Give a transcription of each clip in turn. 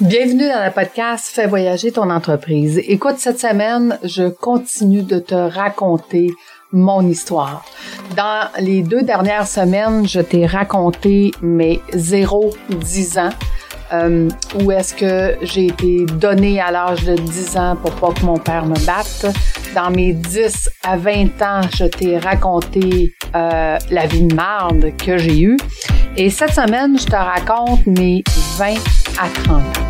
Bienvenue dans le podcast Fais voyager ton entreprise. Écoute, cette semaine, je continue de te raconter mon histoire. Dans les deux dernières semaines, je t'ai raconté mes 0-10 ans. Euh, où est-ce que j'ai été donnée à l'âge de 10 ans pour pas que mon père me batte. Dans mes 10 à 20 ans, je t'ai raconté euh, la vie de marde que j'ai eue. Et cette semaine, je te raconte mes 20 à 30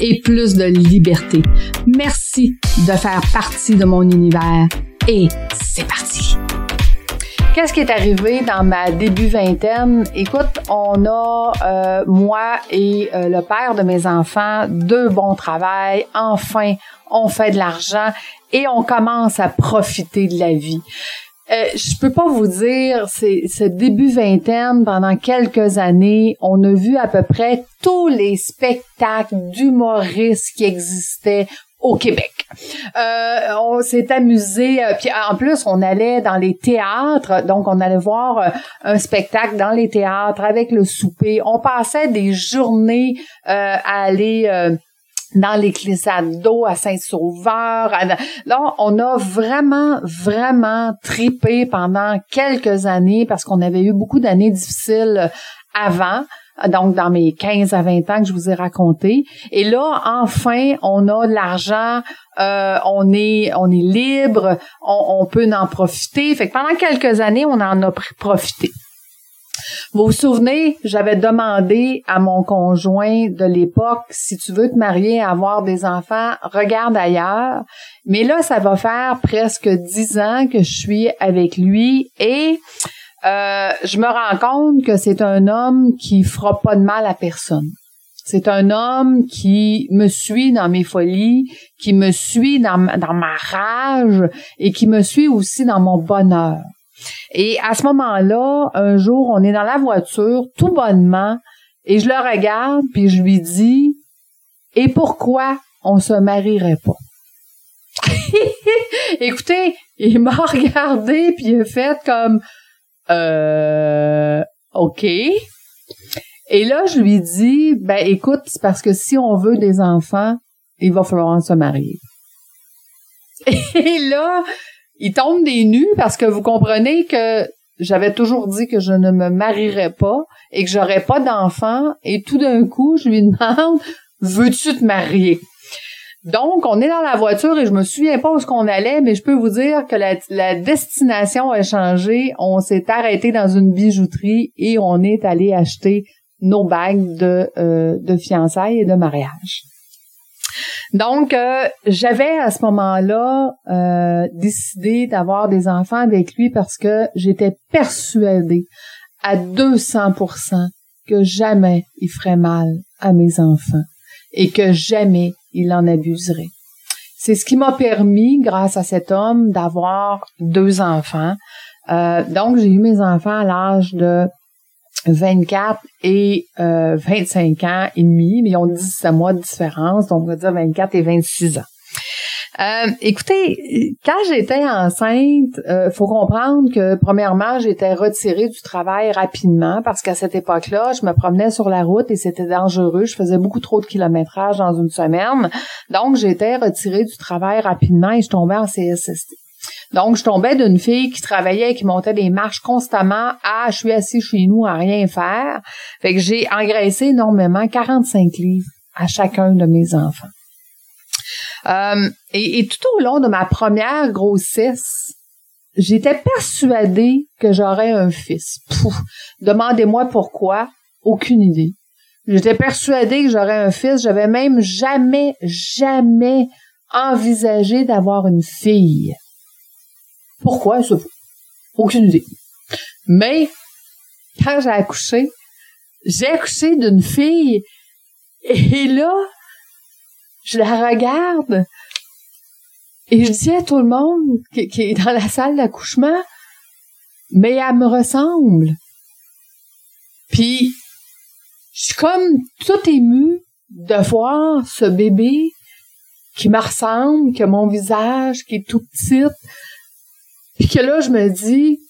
et plus de liberté. Merci de faire partie de mon univers et c'est parti. Qu'est-ce qui est arrivé dans ma début vingtaine? Écoute, on a, euh, moi et euh, le père de mes enfants, deux bons travails. Enfin, on fait de l'argent et on commence à profiter de la vie. Euh, je peux pas vous dire, c'est ce début vingtaine, pendant quelques années, on a vu à peu près tous les spectacles d'humoristes qui existaient au Québec. Euh, on s'est amusé, euh, puis en plus on allait dans les théâtres, donc on allait voir euh, un spectacle dans les théâtres avec le souper. On passait des journées à aller dans d'eau à Saint-Sauveur. Là, on a vraiment, vraiment tripé pendant quelques années parce qu'on avait eu beaucoup d'années difficiles avant donc dans mes 15 à 20 ans que je vous ai raconté. Et là, enfin, on a de l'argent, euh, on est on est libre, on, peut en profiter. Fait que pendant quelques années, on en a profité. Vous vous souvenez, j'avais demandé à mon conjoint de l'époque, si tu veux te marier et avoir des enfants, regarde ailleurs. Mais là, ça va faire presque dix ans que je suis avec lui et euh, je me rends compte que c'est un homme qui fera pas de mal à personne. C'est un homme qui me suit dans mes folies, qui me suit dans, dans ma rage et qui me suit aussi dans mon bonheur. Et à ce moment-là, un jour, on est dans la voiture, tout bonnement, et je le regarde, puis je lui dis, et pourquoi on se marierait pas? Écoutez, il m'a regardé, puis il a fait comme, euh, OK. Et là, je lui dis, ben écoute, c'est parce que si on veut des enfants, il va falloir se marier. Et là, il tombe des nues parce que vous comprenez que j'avais toujours dit que je ne me marierais pas et que j'aurais pas d'enfants. Et tout d'un coup, je lui demande, veux-tu te marier? Donc, on est dans la voiture et je me souviens pas où ce qu'on allait, mais je peux vous dire que la, destination a changé. On s'est arrêté dans une bijouterie et on est allé acheter nos bagues de, euh, de fiançailles et de mariage. Donc, euh, j'avais à ce moment-là euh, décidé d'avoir des enfants avec lui parce que j'étais persuadée à 200% que jamais il ferait mal à mes enfants et que jamais il en abuserait. C'est ce qui m'a permis, grâce à cet homme, d'avoir deux enfants. Euh, donc, j'ai eu mes enfants à l'âge de 24 et euh, 25 ans et demi, mais ils ont 17 mois de différence, donc on va dire 24 et 26 ans. Euh, écoutez, quand j'étais enceinte, euh, faut comprendre que premièrement, j'étais retirée du travail rapidement parce qu'à cette époque-là, je me promenais sur la route et c'était dangereux. Je faisais beaucoup trop de kilométrage dans une semaine. Donc, j'étais retirée du travail rapidement et je tombais en CSST. Donc, je tombais d'une fille qui travaillait et qui montait des marches constamment à je suis assis chez nous à rien faire. Fait que j'ai engraissé énormément, 45 livres à chacun de mes enfants. Euh, et, tout au long de ma première grossesse, j'étais persuadée que j'aurais un fils. Demandez-moi pourquoi, aucune idée. J'étais persuadée que j'aurais un fils. J'avais même jamais, jamais envisagé d'avoir une fille. Pourquoi? Aucune idée. Mais, quand j'ai accouché, j'ai accouché d'une fille et là, je la regarde Et je dis à tout le monde qui, qui est dans la salle d'accouchement, mais elle me ressemble. Puis, je suis comme tout émue de voir ce bébé qui me ressemble, qui a mon visage, qui est tout petit. Puis que là, je me dis,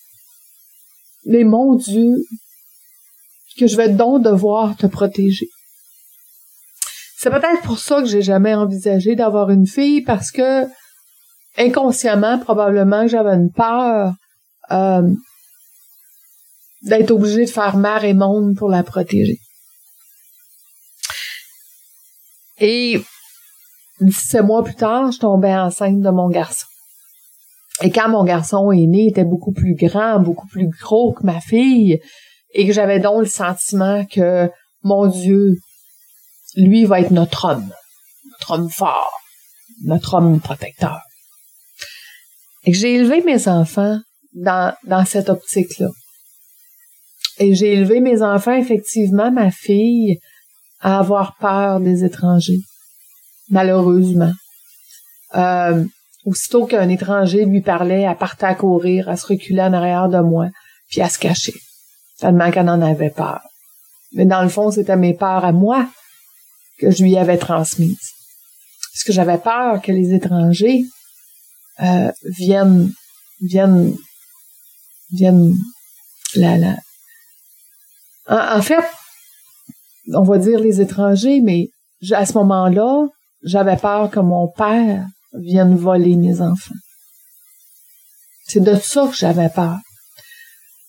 mais mon Dieu, que je vais donc devoir te protéger. C'est peut-être pour ça que j'ai jamais envisagé d'avoir une fille parce que inconsciemment, probablement, j'avais une peur euh, d'être obligée de faire mère et monde pour la protéger. Et 17 mois plus tard, je tombais enceinte de mon garçon. Et quand mon garçon est né, il était beaucoup plus grand, beaucoup plus gros que ma fille, et que j'avais donc le sentiment que, mon Dieu, lui va être notre homme, notre homme fort, notre homme protecteur. Et que j'ai élevé mes enfants dans, dans cette optique-là. Et j'ai élevé mes enfants, effectivement, ma fille, à avoir peur des étrangers, malheureusement. Euh, aussitôt qu'un étranger lui parlait, elle partait à courir, à se reculer en arrière de moi, puis à se cacher, tellement qu'elle en avait peur. Mais dans le fond, c'était mes peurs à moi que je lui avais transmises. Parce que j'avais peur que les étrangers euh, viennent, viennent, viennent, la, la. en fait, on va dire les étrangers, mais à ce moment-là, j'avais peur que mon père vienne voler mes enfants. C'est de ça que j'avais peur.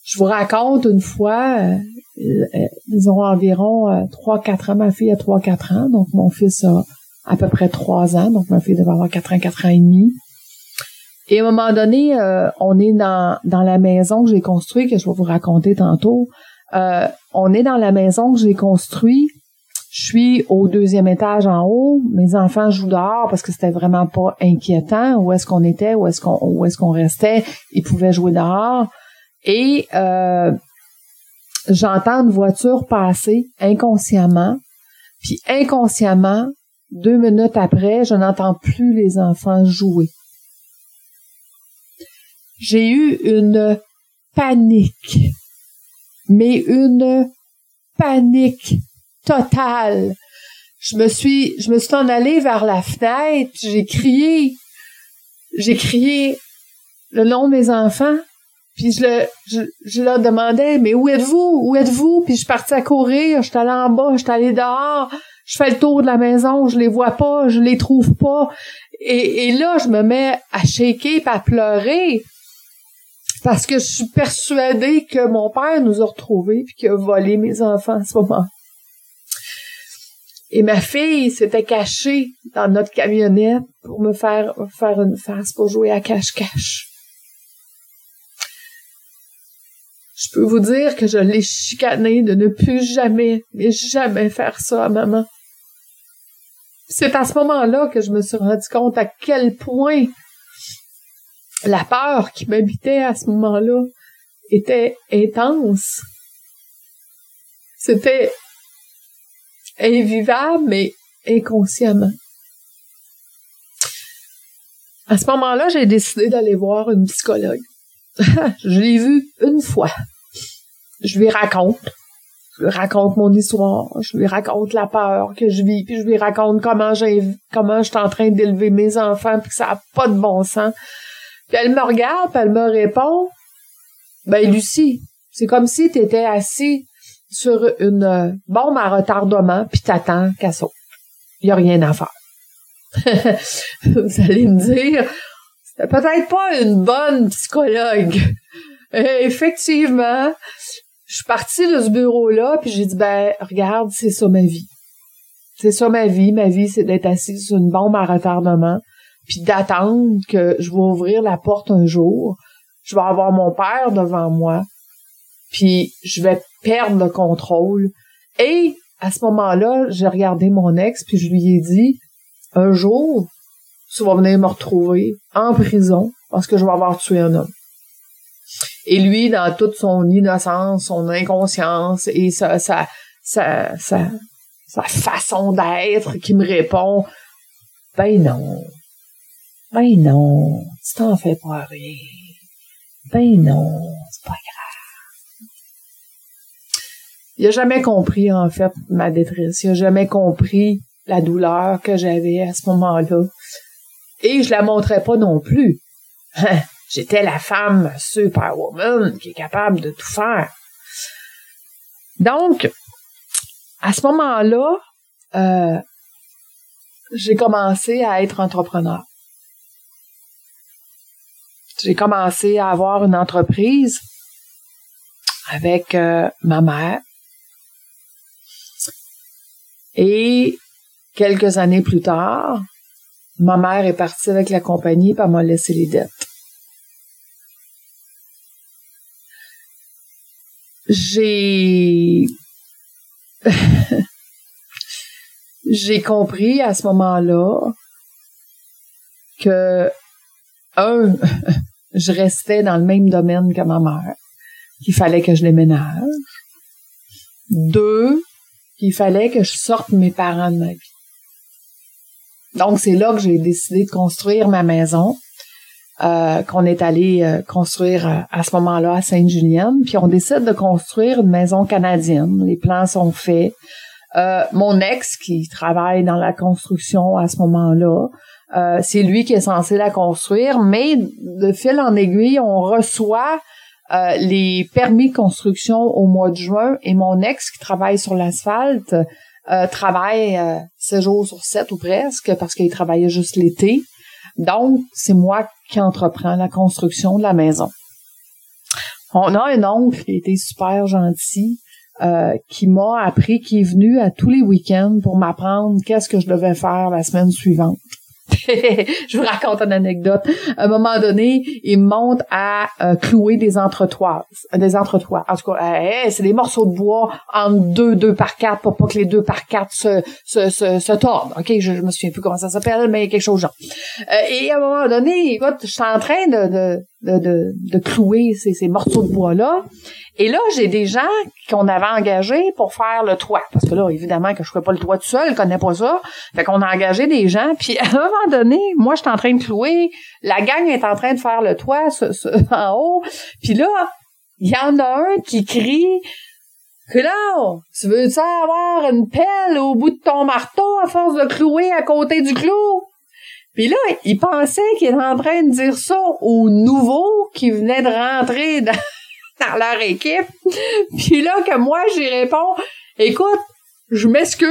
Je vous raconte une fois, euh, euh, ils ont environ euh, trois, quatre ans, ma fille a trois, quatre ans, donc mon fils a à peu près trois ans, donc ma fille devait avoir quatre ans, quatre ans et demi. Et à un moment donné, on est dans, dans la maison que j'ai construite, que je vais vous raconter tantôt. Euh, on est dans la maison que j'ai construite. Je suis au deuxième étage en haut. Mes enfants jouent dehors parce que c'était vraiment pas inquiétant. Où est-ce qu'on était, où est-ce qu'on où est-ce qu'on restait? Ils pouvaient jouer dehors. Et euh, j'entends une voiture passer inconsciemment. Puis inconsciemment, deux minutes après, je n'entends plus les enfants jouer. J'ai eu une panique mais une panique totale. Je me suis, je me suis en allée vers la fenêtre, j'ai crié, j'ai crié le nom de mes enfants, puis je, le, je, leur demandais, mais où êtes-vous? Où êtes-vous? Puis je partais à courir, je suis allée en bas, je suis allée dehors, je fais le tour de la maison, je les vois pas, je les trouve pas. Et, là, je me mets à shaker et à pleurer parce que je suis persuadée que mon père nous a retrouvés puis qu'il a volé mes enfants à ce moment. Et ma fille s'était cachée dans notre camionnette pour me faire faire une face pour jouer à cache-cache. Je peux vous dire que je l'ai chicanée de ne plus jamais, mais jamais faire ça à maman. C'est à ce moment-là que je me suis rendu compte à quel point la peur qui m'habitait à ce moment-là était intense. C'était invivable, mais inconsciemment. À ce moment-là, j'ai décidé d'aller voir une psychologue. je l'ai vue une fois. Je lui raconte. Je lui raconte mon histoire. Je lui raconte la peur que je vis. Puis je lui raconte comment j'ai, je suis en train d'élever mes enfants puis que ça n'a pas de bon sens. Puis elle me regarde, puis elle me répond, ben Lucie, c'est comme si tu étais assis sur une euh, bombe à retardement, puis t'attends qu'elle saute. Il a rien à faire. Vous allez me dire, c'était peut-être pas une bonne psychologue. Et effectivement, je suis partie de ce bureau-là, puis j'ai dit, ben, regarde, c'est ça ma vie. C'est ça ma vie. Ma vie, c'est d'être assise sur une bombe à retardement, puis d'attendre que je vais ouvrir la porte un jour, je vais avoir mon père devant moi, puis je vais perdre le contrôle. Et à ce moment-là, j'ai regardé mon ex, puis je lui ai dit, un jour, tu vas venir me retrouver en prison parce que je vais avoir tué un homme. Et lui, dans toute son innocence, son inconscience et sa, sa, sa, sa, sa façon d'être, qui me répond, ben non, Ben non, tu t'en fais pas rien. Ben non, Il a jamais compris, en fait, ma détresse. Il a jamais compris la douleur que j'avais à ce moment-là. Et je la montrais pas non plus. J'étais la femme superwoman qui est capable de tout faire. Donc, à ce moment-là, euh, j'ai commencé à être entrepreneur. J'ai commencé à avoir une entreprise avec euh, ma mère. Et quelques années plus tard, ma mère est partie avec la compagnie et m'a laissé les dettes. J'ai j'ai compris à ce moment-là que un je restais dans le même domaine que ma mère, qu'il fallait que je déménage. Deux, qu'il fallait que je sorte mes parents de ma vie. Donc, c'est là que j'ai décidé de construire ma maison, euh, qu'on est allé euh, construire euh, à ce moment-là à Sainte-Julienne. Puis on décide de construire une maison canadienne. Les plans sont faits. mon ex, qui travaille dans la construction à ce moment-là, c'est lui qui est censé la construire, mais de fil en aiguille, on reçoit euh, les permis construction au mois de juin et mon ex qui travaille sur l'asphalte euh, travaille euh, 7 jours sur 7 ou presque parce qu'il travaillait juste l'été. Donc, c'est moi qui entreprends la construction de la maison. On a un oncle qui était super gentil, euh, qui m'a appris, qui est venu à tous les week-ends pour m'apprendre qu'est-ce que je devais faire la semaine suivante. je vous raconte une anecdote. À un moment donné, il monte à euh, clouer des entretoises, des entretoises. En tout cas, c'est des morceaux de bois en deux, deux par quatre pour pas que les deux par quatre se, se, se, se tordent. Ok, je, je me souviens plus comment ça s'appelle, mais quelque chose genre. Euh, et à un moment donné, écoute, je suis en train de, de, de, de, clouer ces, ces morceaux de bois là. Et là, j'ai des gens qu'on avait engagés pour faire le toit. Parce que là, évidemment, que je ferais pas le toit tout seul, je connais pas ça. Fait qu'on a engagé des gens. Puis à un moment donné, moi, je suis en train de clouer. La gang est en train de faire le toit en haut. Puis là, il y en a un qui crie là, tu veux-tu avoir une pelle au bout de ton marteau à force de clouer à côté du clou? Puis là, il pensait qu'il était en train de dire ça aux nouveaux qui venaient de rentrer dans, leur équipe. Puis là, que moi, j'y réponds, écoute, je m'excuse,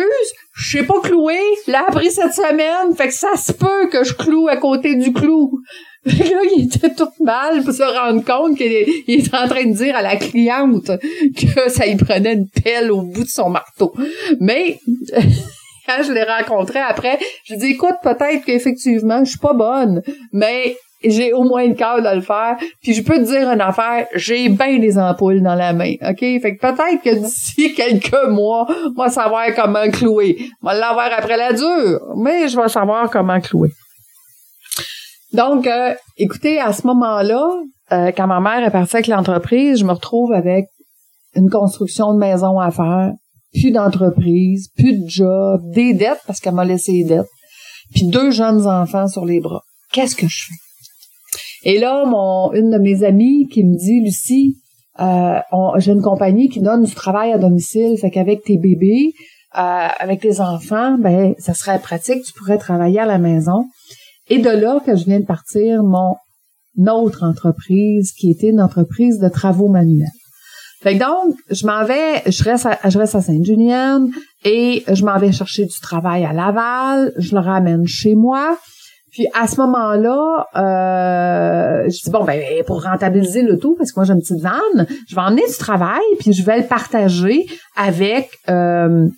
je sais pas clouer, l'a appris cette semaine, fait que ça se peut que je cloue à côté du clou. Fait là, il était tout mal pour se rendre compte qu'il est en train de dire à la cliente que ça y prenait une pelle au bout de son marteau. Mais je l'ai rencontré après, je lui écoute, peut-être qu'effectivement, je suis pas bonne, mais j'ai au moins le cœur de le faire. Puis je peux te dire une affaire, j'ai bien des ampoules dans la main, OK? Fait que peut-être que d'ici quelques mois, moi savoir comment clouer. Je vais l'avoir après la dure, mais je vais savoir comment clouer. Donc, euh, écoutez, à ce moment-là, euh, quand ma mère est partie avec l'entreprise, je me retrouve avec une construction de maison à faire, plus d'entreprise, plus de job, des dettes parce qu'elle m'a laissé des dettes, puis deux jeunes enfants sur les bras. Qu'est-ce que je fais? Et là, mon, une de mes amies qui me dit, Lucie, euh, j'ai une compagnie qui donne du travail à domicile, fait qu'avec tes bébés, euh, avec tes enfants, ben ça serait pratique, tu pourrais travailler à la maison. Et de là que je viens de partir mon autre entreprise, qui était une entreprise de travaux manuels. Fait que donc, je m'en vais, je reste à, je reste à Sainte-Julienne et je m'en vais chercher du travail à Laval, je le ramène chez moi. Puis à ce moment-là, euh, je dis bon ben pour rentabiliser le tout parce que moi j'ai une petite vanne, je vais emmener du travail puis je vais le partager avec euh,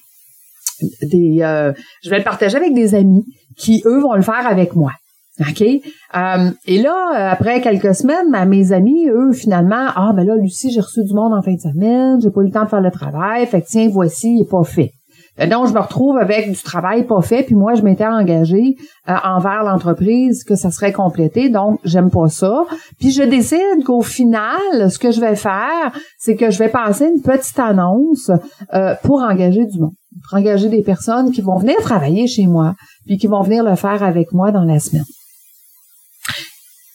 des, euh, je vais le partager avec des amis qui eux vont le faire avec moi. OK? Euh, et là, après quelques semaines, mes amis, eux, finalement, ah ben là, Lucie, j'ai reçu du monde en fin de semaine, j'ai pas eu le temps de faire le travail, fait que tiens, voici, il est pas fait. Euh, donc, je me retrouve avec du travail pas fait, puis moi, je m'étais engagée euh, envers l'entreprise que ça serait complété, donc j'aime pas ça. Puis je décide qu'au final, ce que je vais faire, c'est que je vais passer une petite annonce euh, pour engager du monde, pour engager des personnes qui vont venir travailler chez moi, puis qui vont venir le faire avec moi dans la semaine.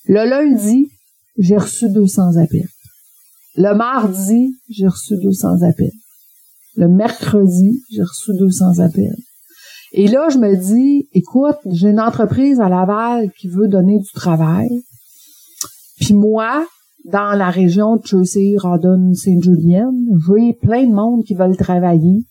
Le lundi, j'ai reçu 200 appels. Le mardi, j'ai reçu 200 appels. Le mercredi, j'ai reçu 200 appels. Et là, je me dis, écoute, j'ai une entreprise à Laval qui veut donner du travail. Puis moi, dans la région de Chelsea, Rodon, Saint-Julien, j'ai plein de monde qui veulent travailler.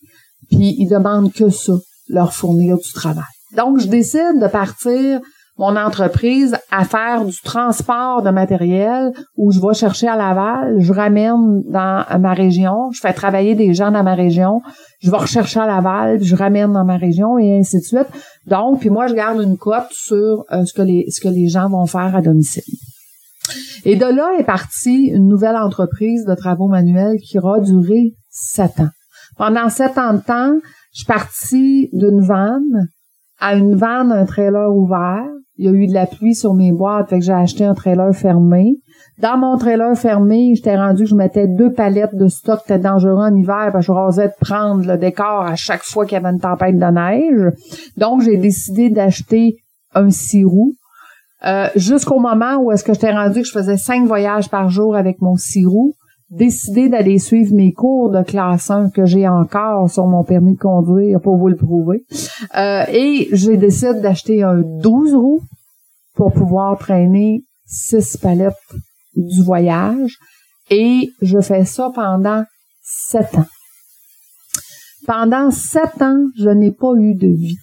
Puis ils demandent que ça, leur fournir du travail. Donc, je décide de partir mon entreprise à faire du transport de matériel où je vais chercher à Laval, je ramène dans ma région, je fais travailler des gens dans ma région, je vais rechercher à Laval, je ramène dans ma région et ainsi de suite. Donc, puis moi, je garde une cote sur euh, ce que les ce que les gens vont faire à domicile. Et de là est partie une nouvelle entreprise de travaux manuels qui aura duré sept ans. Pendant sept ans de temps, je suis partie d'une vanne à une vanne, un trailer ouvert. Il y a eu de la pluie sur mes boîtes, fait que j'ai acheté un trailer fermé. Dans mon trailer fermé, j'étais rendu que je mettais deux palettes de stock, c'était dangereux en hiver, parce que je rasais de prendre le décor à chaque fois qu'il y avait une tempête de neige. Donc, j'ai décidé d'acheter un six roues. Euh, jusqu'au moment où est-ce que j'étais rendu que je faisais cinq voyages par jour avec mon six roues décidé d'aller suivre mes cours de classe 1 que j'ai encore sur mon permis de conduire pour vous le prouver. Euh, et j'ai décidé d'acheter un 12 roues pour pouvoir traîner six palettes du voyage. Et je fais ça pendant sept ans. Pendant sept ans, je n'ai pas eu de vie.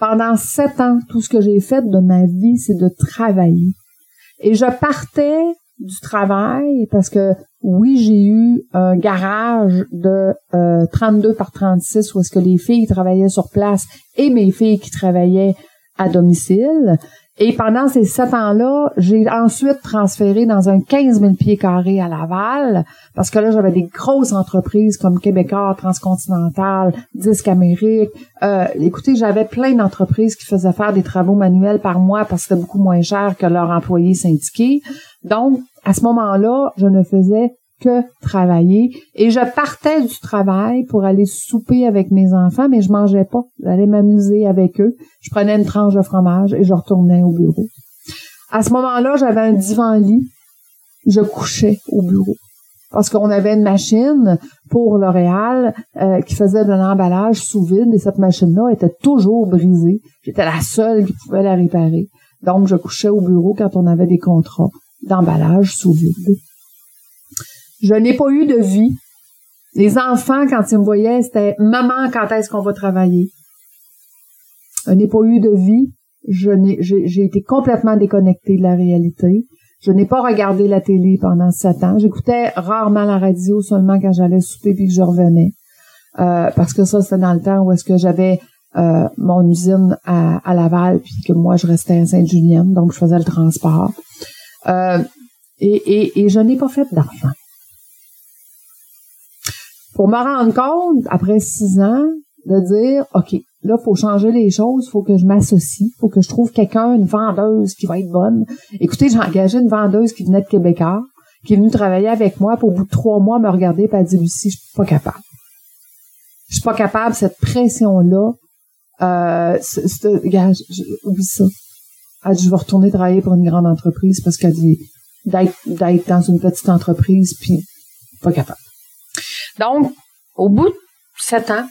Pendant sept ans, tout ce que j'ai fait de ma vie, c'est de travailler. Et je partais du travail parce que oui, j'ai eu un garage de 32 euh, par 36 où est-ce que les filles travaillaient sur place et mes filles qui travaillaient à domicile. Et pendant ces sept ans-là, j'ai ensuite transféré dans un 15 000 pieds carrés à Laval, parce que là, j'avais des grosses entreprises comme Québécois, Transcontinental, Disque Amérique. Euh, écoutez, j'avais plein d'entreprises qui faisaient faire des travaux manuels par mois parce que c'était beaucoup moins cher que leurs employés syndiqués. Donc, à ce moment-là, je ne faisais que travailler et je partais du travail pour aller souper avec mes enfants, mais je mangeais pas. J'allais m'amuser avec eux. Je prenais une tranche de fromage et je retournais au bureau. À ce moment-là, j'avais un divan-lit. Je couchais au bureau parce qu'on avait une machine pour L'Oréal euh, qui faisait de l'emballage sous vide et cette machine-là était toujours brisée. J'étais la seule qui pouvait la réparer. Donc, je couchais au bureau quand on avait des contrats d'emballage sous vide. Je n'ai pas eu de vie. Les enfants, quand ils me voyaient, c'était maman, quand est-ce qu'on va travailler? Je n'ai pas eu de vie. Je n'ai, j'ai été complètement déconnectée de la réalité. Je n'ai pas regardé la télé pendant sept ans. J'écoutais rarement la radio, seulement quand j'allais souper puis que je revenais. Euh, parce que ça, c'était dans le temps où est-ce que j'avais euh, mon usine à, à, Laval, puis que moi, je restais à Sainte-Julienne, donc je faisais le transport. Euh, et, et, et je n'ai pas fait d'argent. Pour me rendre compte, après six ans, de dire, OK, là, faut changer les choses, faut que je m'associe, faut que je trouve quelqu'un, une vendeuse qui va être bonne. Écoutez, j'ai engagé une vendeuse qui venait de Québécois, qui est venue travailler avec moi, pour au bout de trois mois, me regarder et dit, Lucie, je suis pas capable. Je suis pas capable, cette pression-là, euh, oublie ça. Elle dit, je vais retourner travailler pour une grande entreprise parce qu'elle dit, d'être, dans une petite entreprise, puis pas capable. Donc, au bout de sept ans,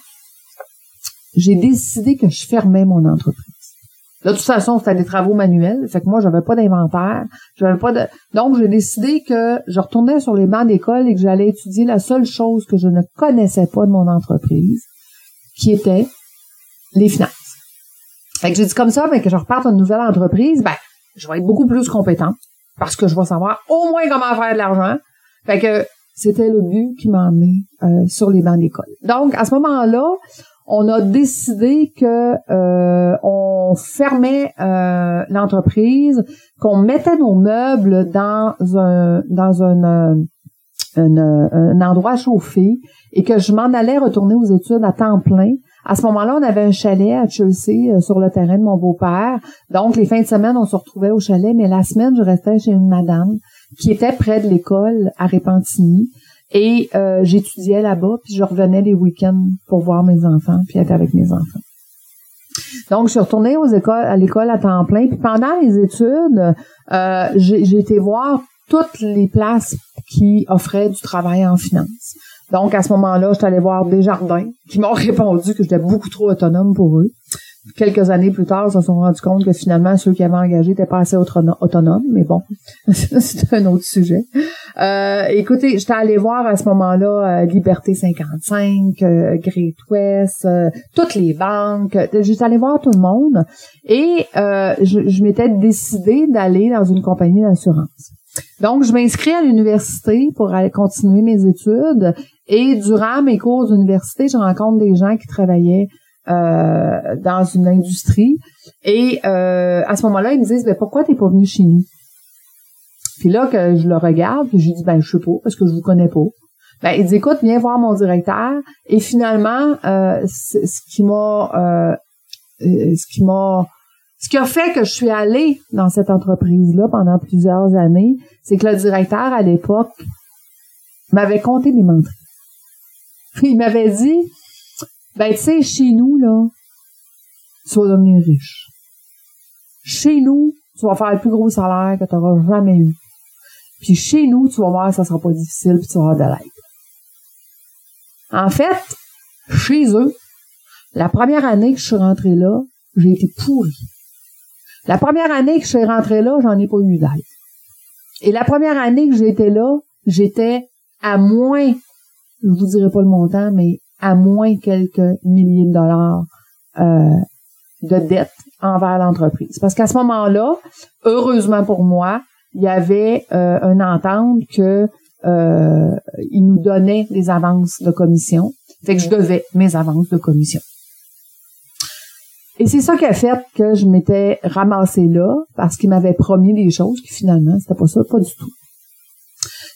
j'ai décidé que je fermais mon entreprise. de toute façon, c'était des travaux manuels, fait que moi, j'avais pas d'inventaire, j'avais pas. Donc, j'ai décidé que je retournais sur les bancs d'école et que j'allais étudier la seule chose que je ne connaissais pas de mon entreprise, qui était les finances. Fait que j'ai dit comme ça, mais que je reparte une nouvelle entreprise, ben, je vais être beaucoup plus compétente parce que je vais savoir au moins comment faire de l'argent. Fait que c'était le but qui m'a emmené euh, sur les bancs d'école. Donc, à ce moment-là, on a décidé que euh, on fermait euh, l'entreprise, qu'on mettait nos meubles dans un un, un, endroit chauffé et que je m'en allais retourner aux études à temps plein. À ce moment-là, on avait un chalet à Chelsea sur le terrain de mon beau-père. Donc, les fins de semaine, on se retrouvait au chalet, mais la semaine, je restais chez une madame qui était près de l'école à Repentigny. Et euh, j'étudiais là-bas, puis je revenais les week-ends pour voir mes enfants, puis être avec mes enfants. Donc, je suis retournée aux écoles, à l'école à temps plein. Puis pendant mes études, euh, j'ai été voir toutes les places qui offraient du travail en finance. Donc, à ce moment-là, je suis allée voir Desjardins, qui m'ont répondu que j'étais beaucoup trop autonome pour eux quelques années plus tard, ils se sont rendus compte que finalement, ceux qui avaient engagé n'étaient pas assez autonomes, mais bon, c'est un autre sujet. Euh, écoutez, j'étais allée voir à ce moment-là euh, Liberté 55, euh, Great West, euh, toutes les banques. J'étais allée voir tout le monde et je, je m'étais décidée d'aller dans une compagnie d'assurance. Donc, je m'inscris à l'université pour aller continuer mes études et durant mes cours d'université, je rencontre des gens qui travaillaient euh, dans une industrie. Et euh, à ce moment-là, ils me disent ben pourquoi t'es pas venu chez nous? Puis là que je le regarde, puis je lui dis ben je sais pas parce que je vous connais pas. Ben il dit écoute viens voir mon directeur. Et finalement euh, ce qui m'a ce qui m'a ce qui a fait que je suis allée dans cette entreprise-là pendant plusieurs années, c'est que le directeur à l'époque m'avait compté mes menteries. Il m'avait dit ben, tu sais, chez nous, là, tu vas devenir riche. Chez nous, tu vas faire le plus gros salaire que tu auras jamais eu. Puis chez nous, tu vas voir, ça sera pas difficile, puis tu vas de l'aide. En fait, chez eux, la première année que je suis rentrée là, j'ai été pourrie. La première année que je suis rentrée là, j'en ai pas eu d'aide. Et la première année que j'étais là, j'étais à moins, je vous dirai pas le montant, mais à moins quelques milliers de dollars euh, de dette envers l'entreprise. Parce qu'à ce moment-là, heureusement pour moi, il y avait euh, une entente que euh, il nous donnait des avances de commission. Fait que je devais mes avances de commission. Et c'est ça qui a fait que je m'étais ramassée là, parce qu'il m'avait promis des choses qui finalement, c'était pas ça, pas du tout.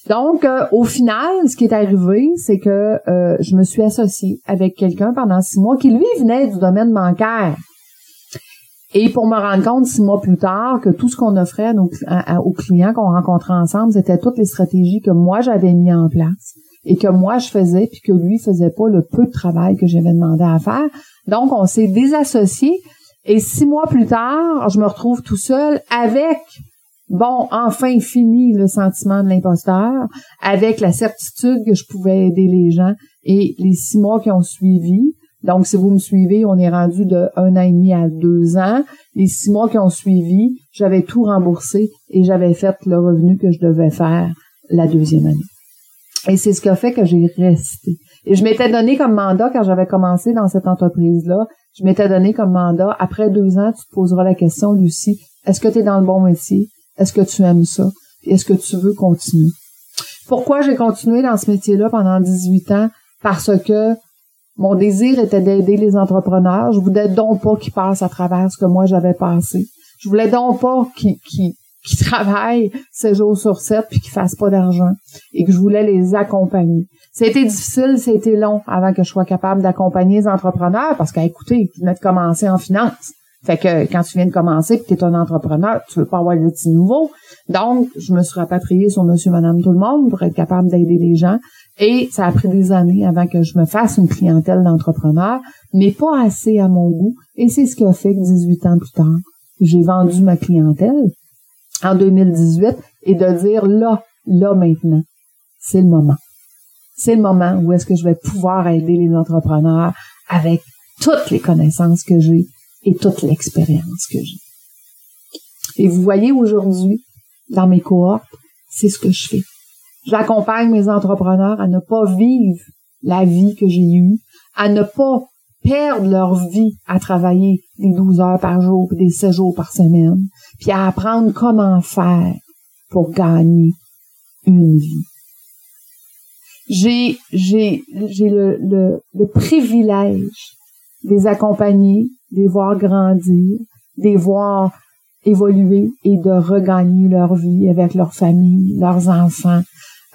Donc, euh, au final, ce qui est arrivé, c'est que euh, je me suis associée avec quelqu'un pendant six mois qui, lui, venait du domaine bancaire. Et pour me rendre compte six mois plus tard que tout ce qu'on offrait aux clients qu'on rencontrait ensemble, c'était toutes les stratégies que moi j'avais mis en place et que moi je faisais, puis que lui faisait pas le peu de travail que j'avais demandé à faire. Donc, on s'est désassociés. Et six mois plus tard, je me retrouve tout seul avec bon, enfin fini le sentiment de l'imposteur, avec la certitude que je pouvais aider les gens. Et les six mois qui ont suivi, donc si vous me suivez, on est rendu de un an et demi à deux ans. Les six mois qui ont suivi, j'avais tout remboursé et j'avais fait le revenu que je devais faire la deuxième année. Et c'est ce qui a fait que j'ai resté. Et je m'étais donné comme mandat quand j'avais commencé dans cette entreprise-là, je m'étais donné comme mandat, après deux ans, tu te poseras la question, Lucie, est-ce que tu es dans le bon métier? Est-ce que tu aimes ça? Est-ce que tu veux continuer? Pourquoi j'ai continué dans ce métier-là pendant 18 ans? Parce que mon désir était d'aider les entrepreneurs. Je voulais donc pas qu'ils passent à travers ce que moi j'avais passé. Je voulais donc pas qu'ils travaillent 7 jours sur 7 puis qu'ils fassent pas d'argent et que je voulais les accompagner. C'était difficile, c'était long avant que je sois capable d'accompagner les entrepreneurs parce qu'écoutez, ils venaient de commencer en finance. Fait que quand tu viens de commencer que tu es un entrepreneur, tu veux pas avoir de petits nouveaux. Donc, je me suis rapatriée sur monsieur, madame, tout le monde pour être capable d'aider les gens. Et ça a pris des années avant que je me fasse une clientèle d'entrepreneurs, mais pas assez à mon goût. Et c'est ce qui a fait que 18 ans plus tard, j'ai vendu ma clientèle en 2018 et de dire là, là maintenant, c'est le moment. C'est le moment où est-ce que je vais pouvoir aider les entrepreneurs avec toutes les connaissances que j'ai et toute l'expérience que j'ai. Et vous voyez aujourd'hui, dans mes cohortes, c'est ce que je fais. J'accompagne mes entrepreneurs à ne pas vivre la vie que j'ai eue, à ne pas perdre leur vie à travailler des 12 heures par jour, des 16 jours par semaine, puis à apprendre comment faire pour gagner une vie. J'ai, le, privilège des accompagner les voir grandir, les voir évoluer et de regagner leur vie avec leur famille, leurs enfants,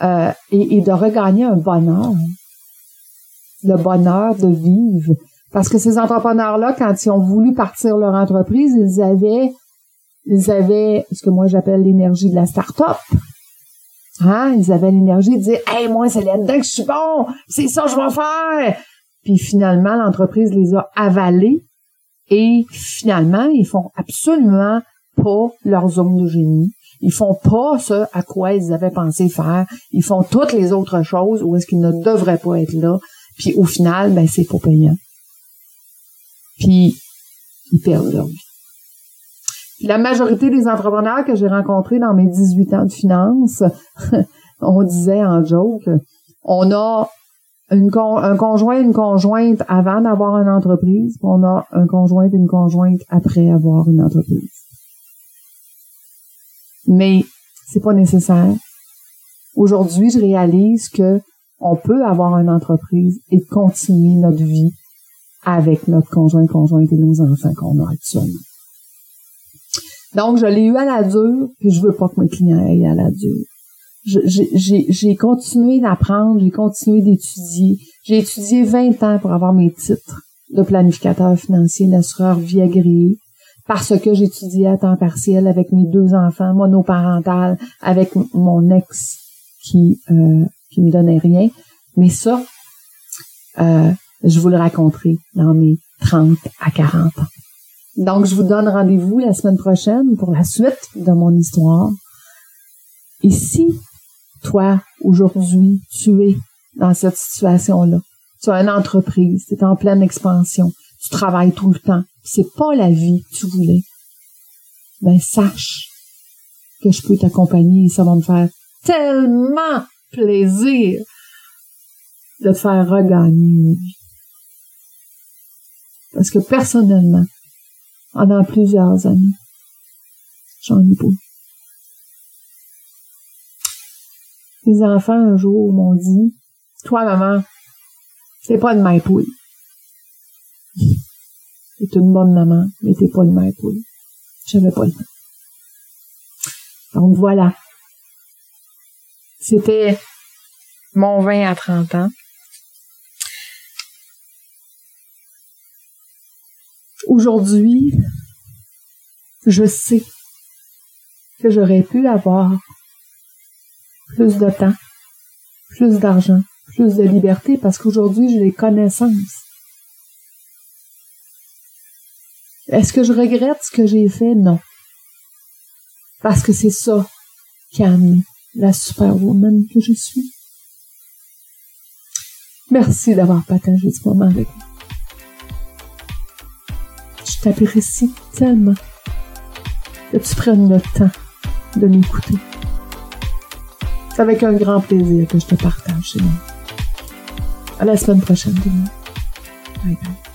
euh, et, de regagner un bonheur, le bonheur de vivre. Parce que ces entrepreneurs-là, quand ils ont voulu partir leur entreprise, ils avaient, ils avaient ce que moi j'appelle l'énergie de la start-up. Hein? Ils avaient l'énergie de dire, hey, moi, c'est là-dedans que je suis bon, c'est ça que je vais faire. Puis finalement, l'entreprise les a avalés Et finalement, ils font absolument pas leur zone de génie. Ils font pas ce à quoi ils avaient pensé faire. Ils font toutes les autres choses où est-ce qu'ils ne devraient pas être là. Puis au final, ben c'est pas payant. Puis ils perdent leur vie. La majorité des entrepreneurs que j'ai rencontrés dans mes 18 ans de finance, on disait en joke, on a un conjoint une conjointe avant d'avoir une entreprise, on a un conjoint et une conjointe après avoir une entreprise. Mais c'est pas nécessaire. Aujourd'hui, je réalise que on peut avoir une entreprise et continuer notre vie avec notre conjoint, conjointe et nos enfants qu'on a actuellement. Donc, je l'ai eu à la dure, puis je veux pas que mes clients aient à la dure. J'ai continué d'apprendre, j'ai continué d'étudier. J'ai étudié 20 ans pour avoir mes titres de planificateur financier, d'assureur vie agréé, parce que j'étudiais à temps partiel avec mes deux enfants, monoparental, avec mon ex qui euh, qui me donnait rien. Mais ça, euh, je vous le raconterai dans mes 30 à 40 ans. Donc, je vous donne rendez-vous la semaine prochaine pour la suite de mon histoire. Et si, toi, aujourd'hui, tu es dans cette situation-là, tu as une entreprise, tu es en pleine expansion, tu travailles tout le temps, c'est pas la vie que tu voulais, ben sache que je peux t'accompagner et ça va me faire tellement plaisir de te faire regagner une vie. Parce que personnellement, pendant plusieurs années, j'en ai pas. Les enfants, un jour, m'ont dit, toi, maman, c'est pas une mère poule. T'es une bonne maman, mais t'es pas une mère poule. J'avais pas le temps. Donc voilà. C'était mon 20 à 30 ans. Aujourd'hui, je sais que j'aurais pu avoir plus de temps, plus d'argent, plus de liberté parce qu'aujourd'hui, j'ai les connaissances. Est-ce que je regrette ce que j'ai fait? Non. Parce que c'est ça qui a amené la superwoman que je suis. Merci d'avoir partagé ce moment avec moi. T'apprécie tellement que tu prennes le temps de m'écouter? C'est avec un grand plaisir que je te partage. À la semaine prochaine, Bye bye.